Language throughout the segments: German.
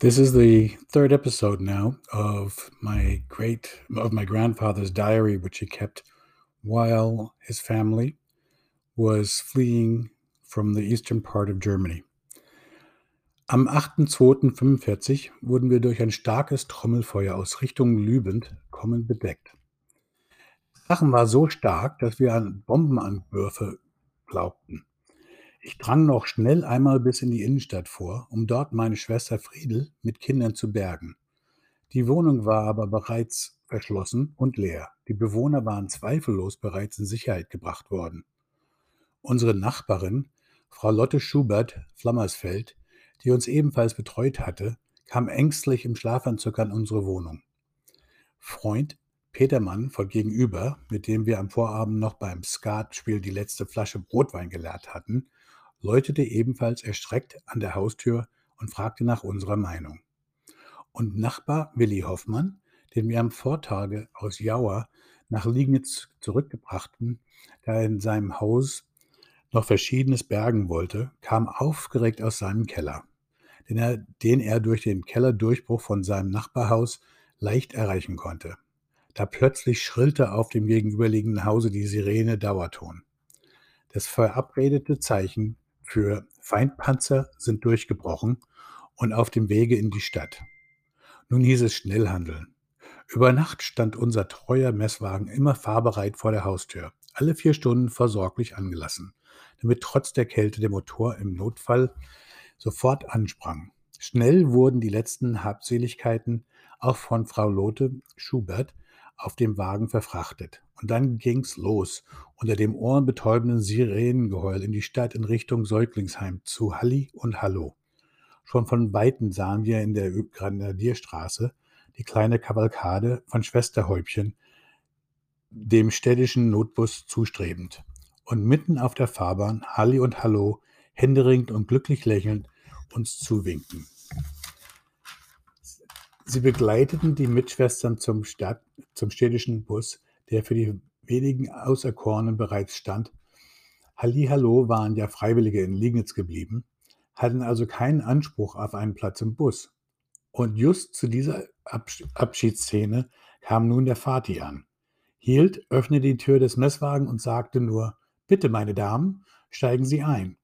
This is the third episode now of my great of my grandfather's diary, which he kept while his family was fleeing from the eastern part of Germany. Am 8.2.45 wurden wir durch ein starkes Trommelfeuer aus Richtung Lübend kommend bedeckt. Das Krachen war so stark, dass wir an Bombenanwürfe glaubten. Ich drang noch schnell einmal bis in die Innenstadt vor, um dort meine Schwester Friedel mit Kindern zu bergen. Die Wohnung war aber bereits verschlossen und leer. Die Bewohner waren zweifellos bereits in Sicherheit gebracht worden. Unsere Nachbarin, Frau Lotte Schubert Flammersfeld, die uns ebenfalls betreut hatte, kam ängstlich im Schlafanzug an unsere Wohnung. Freund Petermann von gegenüber, mit dem wir am Vorabend noch beim Skatspiel die letzte Flasche Brotwein geleert hatten, läutete ebenfalls erschreckt an der Haustür und fragte nach unserer Meinung. Und Nachbar Willi Hoffmann, den wir am Vortage aus Jauer nach Liegnitz zurückgebrachten, da er in seinem Haus noch Verschiedenes bergen wollte, kam aufgeregt aus seinem Keller, den er, den er durch den Kellerdurchbruch von seinem Nachbarhaus leicht erreichen konnte. Da plötzlich schrillte auf dem gegenüberliegenden Hause die Sirene Dauerton. Das verabredete Zeichen für Feindpanzer sind durchgebrochen und auf dem Wege in die Stadt. Nun hieß es schnell handeln. Über Nacht stand unser treuer Messwagen immer fahrbereit vor der Haustür, alle vier Stunden vorsorglich angelassen, damit trotz der Kälte der Motor im Notfall sofort ansprang. Schnell wurden die letzten Habseligkeiten auch von Frau Lotte Schubert auf dem Wagen verfrachtet. Und dann ging's los, unter dem ohrenbetäubenden Sirenengeheul in die Stadt in Richtung Säuglingsheim zu Halli und Hallo. Schon von Weitem sahen wir in der Grenadierstraße die kleine Kavalkade von Schwesterhäubchen, dem städtischen Notbus zustrebend. Und mitten auf der Fahrbahn Halli und Hallo, händeringend und glücklich lächelnd, uns zuwinken. Sie begleiteten die Mitschwestern zum, Stadt, zum städtischen Bus, der für die wenigen Auserkorenen bereits stand. Hallihallo waren ja Freiwillige in Liegnitz geblieben, hatten also keinen Anspruch auf einen Platz im Bus. Und just zu dieser Abschiedsszene kam nun der Vati an, hielt, öffnete die Tür des Messwagens und sagte nur, Bitte, meine Damen, steigen Sie ein.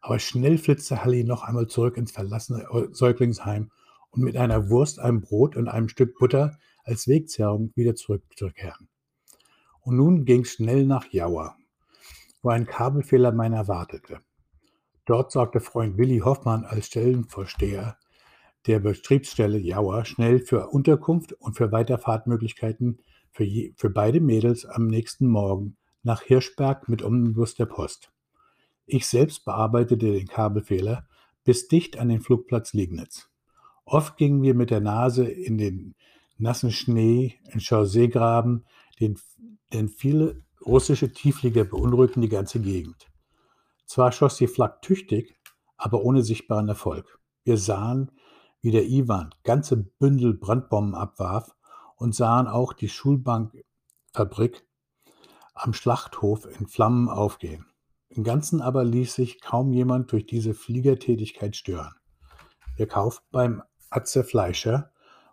Aber schnell flitzte Halli noch einmal zurück ins verlassene Säuglingsheim und mit einer Wurst, einem Brot und einem Stück Butter als Wegzehrung wieder zurückzukehren. Und nun ging es schnell nach Jauer, wo ein Kabelfehler meiner wartete. Dort sorgte Freund Willi Hoffmann als Stellenvorsteher der Betriebsstelle Jauer schnell für Unterkunft und für Weiterfahrtmöglichkeiten für, je, für beide Mädels am nächsten Morgen nach Hirschberg mit Omnibus der Post. Ich selbst bearbeitete den Kabelfehler bis dicht an den Flugplatz Liegnitz. Oft gingen wir mit der Nase in den nassen Schnee, in Chausseegraben, den, denn viele russische Tiefflieger beunruhigten die ganze Gegend. Zwar schoss die Flak tüchtig, aber ohne sichtbaren Erfolg. Wir sahen, wie der Iwan ganze Bündel Brandbomben abwarf und sahen auch die Schulbankfabrik am Schlachthof in Flammen aufgehen. Im Ganzen aber ließ sich kaum jemand durch diese Fliegertätigkeit stören. Wir kauften beim Atze Fleischer,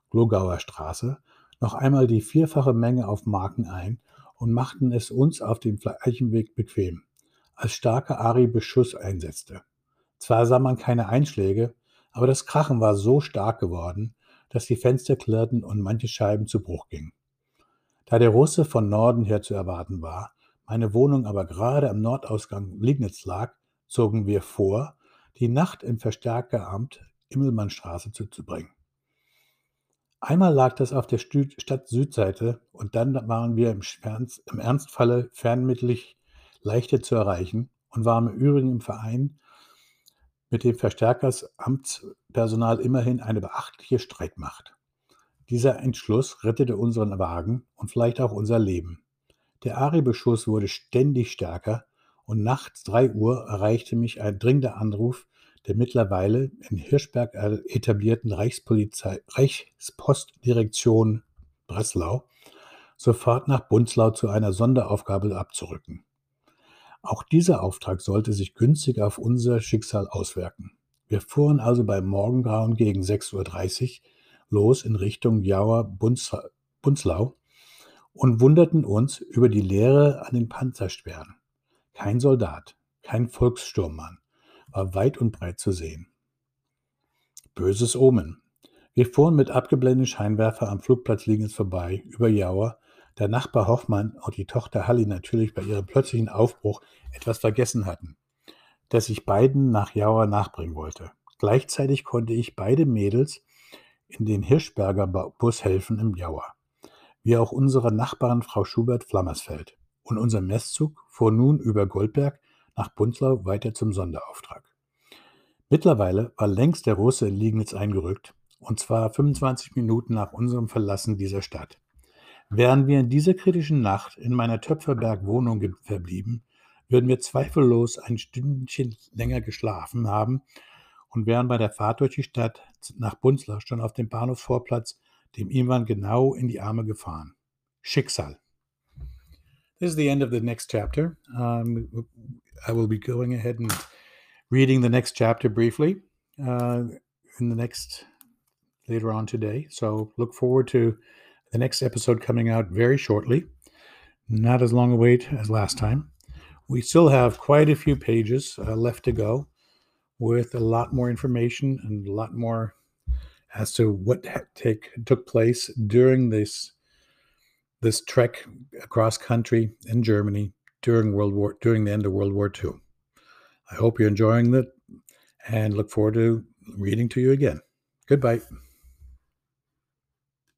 Glogauer Straße, noch einmal die vierfache Menge auf Marken ein und machten es uns auf dem gleichen bequem, als starker Ari-Beschuss einsetzte. Zwar sah man keine Einschläge, aber das Krachen war so stark geworden, dass die Fenster klirrten und manche Scheiben zu Bruch gingen. Da der Russe von Norden her zu erwarten war, meine Wohnung aber gerade am Nordausgang Liegnitz lag, zogen wir vor, die Nacht im Verstärkeramt Immelmannstraße zuzubringen. Einmal lag das auf der Stadt-Südseite und dann waren wir im, Ernst, im Ernstfalle fernmittlich leichter zu erreichen und waren im Übrigen im Verein mit dem Verstärkersamtspersonal immerhin eine beachtliche Streitmacht. Dieser Entschluss rettete unseren Wagen und vielleicht auch unser Leben. Der Ari-Beschuss wurde ständig stärker und nachts drei Uhr erreichte mich ein dringender Anruf der mittlerweile in Hirschberg etablierten Reichspolizei, Reichspostdirektion Breslau sofort nach Bunzlau zu einer Sonderaufgabe abzurücken. Auch dieser Auftrag sollte sich günstig auf unser Schicksal auswirken. Wir fuhren also bei Morgengrauen gegen 6.30 Uhr los in Richtung Jauer-Bunzlau und wunderten uns über die Leere an den Panzersperren. Kein Soldat, kein Volkssturmmann war weit und breit zu sehen. Böses Omen. Wir fuhren mit abgeblendeten Scheinwerfer am Flugplatz Liegens vorbei, über Jauer. Der Nachbar Hoffmann und die Tochter Halli natürlich bei ihrem plötzlichen Aufbruch etwas vergessen hatten, das ich beiden nach Jauer nachbringen wollte. Gleichzeitig konnte ich beide Mädels in den Hirschberger Bus helfen im Jauer wie auch unsere Nachbarin Frau Schubert-Flammersfeld. Und unser Messzug fuhr nun über Goldberg nach Bunzlau weiter zum Sonderauftrag. Mittlerweile war längst der Russe in Liegnitz eingerückt, und zwar 25 Minuten nach unserem Verlassen dieser Stadt. Wären wir in dieser kritischen Nacht in meiner Töpferberg-Wohnung verblieben, würden wir zweifellos ein Stündchen länger geschlafen haben und wären bei der Fahrt durch die Stadt nach Bunzlau schon auf dem Bahnhofsvorplatz dem Ivan genau in die Arme gefahren. Schicksal. This is the end of the next chapter. Um, I will be going ahead and reading the next chapter briefly uh, in the next later on today. So look forward to the next episode coming out very shortly. Not as long a wait as last time. We still have quite a few pages uh, left to go with a lot more information and a lot more as to what take, took place during this this trek across country in Germany during World War during the end of World War II. I hope you're enjoying it and look forward to reading to you again. Goodbye.